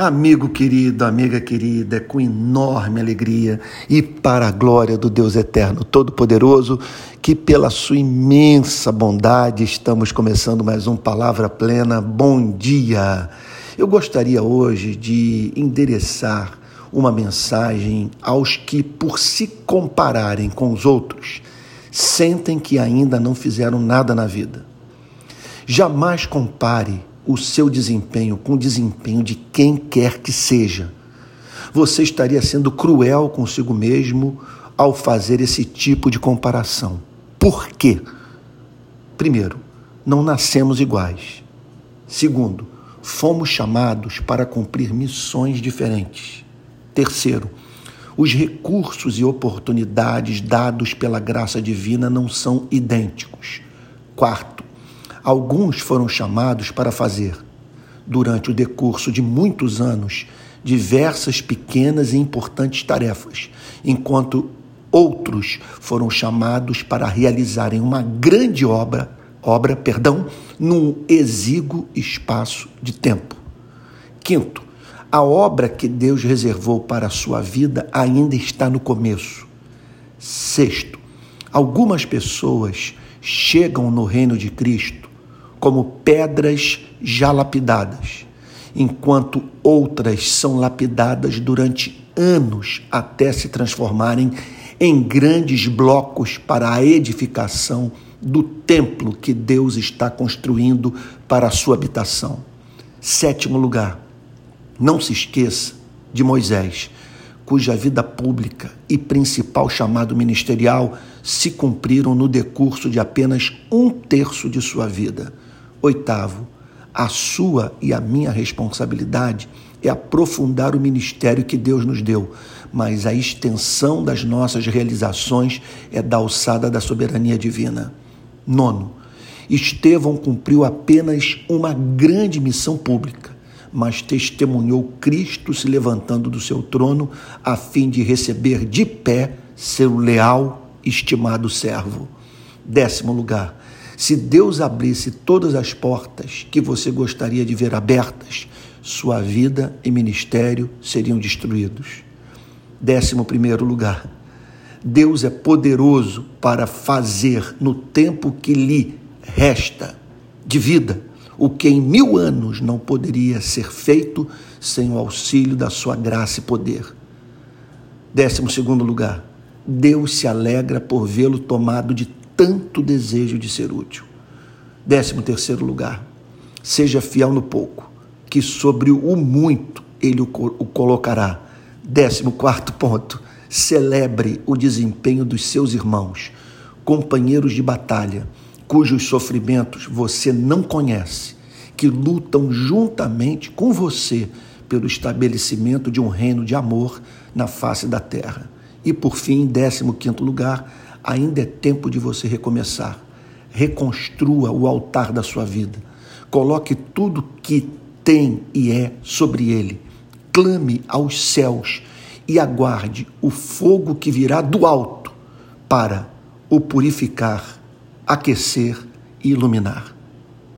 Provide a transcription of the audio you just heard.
Amigo querido, amiga querida, é com enorme alegria e para a glória do Deus Eterno Todo-Poderoso, que pela sua imensa bondade estamos começando mais um Palavra Plena. Bom dia! Eu gostaria hoje de endereçar uma mensagem aos que, por se compararem com os outros, sentem que ainda não fizeram nada na vida. Jamais compare o seu desempenho com o desempenho de quem quer que seja. Você estaria sendo cruel consigo mesmo ao fazer esse tipo de comparação. Por quê? Primeiro, não nascemos iguais. Segundo, fomos chamados para cumprir missões diferentes. Terceiro, os recursos e oportunidades dados pela graça divina não são idênticos. Quarto, Alguns foram chamados para fazer, durante o decurso de muitos anos, diversas pequenas e importantes tarefas, enquanto outros foram chamados para realizarem uma grande obra, obra, perdão, num exíguo espaço de tempo. Quinto, a obra que Deus reservou para a sua vida ainda está no começo. Sexto, algumas pessoas chegam no reino de Cristo como pedras já lapidadas, enquanto outras são lapidadas durante anos até se transformarem em grandes blocos para a edificação do templo que Deus está construindo para a sua habitação. Sétimo lugar, não se esqueça de Moisés, cuja vida pública e principal chamado ministerial se cumpriram no decurso de apenas um terço de sua vida. Oitavo, a sua e a minha responsabilidade é aprofundar o ministério que Deus nos deu, mas a extensão das nossas realizações é da alçada da soberania divina. Nono, Estevão cumpriu apenas uma grande missão pública, mas testemunhou Cristo se levantando do seu trono a fim de receber de pé seu leal, estimado servo. Décimo lugar, se Deus abrisse todas as portas que você gostaria de ver abertas, sua vida e ministério seriam destruídos. Décimo primeiro lugar. Deus é poderoso para fazer no tempo que lhe resta de vida o que em mil anos não poderia ser feito sem o auxílio da sua graça e poder. Décimo segundo lugar. Deus se alegra por vê-lo tomado de tanto desejo de ser útil. Décimo terceiro lugar, seja fiel no pouco, que sobre o muito ele o colocará. Décimo quarto ponto, celebre o desempenho dos seus irmãos, companheiros de batalha, cujos sofrimentos você não conhece, que lutam juntamente com você pelo estabelecimento de um reino de amor na face da terra. E por fim, décimo quinto lugar, ainda é tempo de você recomeçar. Reconstrua o altar da sua vida. Coloque tudo que tem e é sobre ele. Clame aos céus e aguarde o fogo que virá do alto para o purificar, aquecer e iluminar.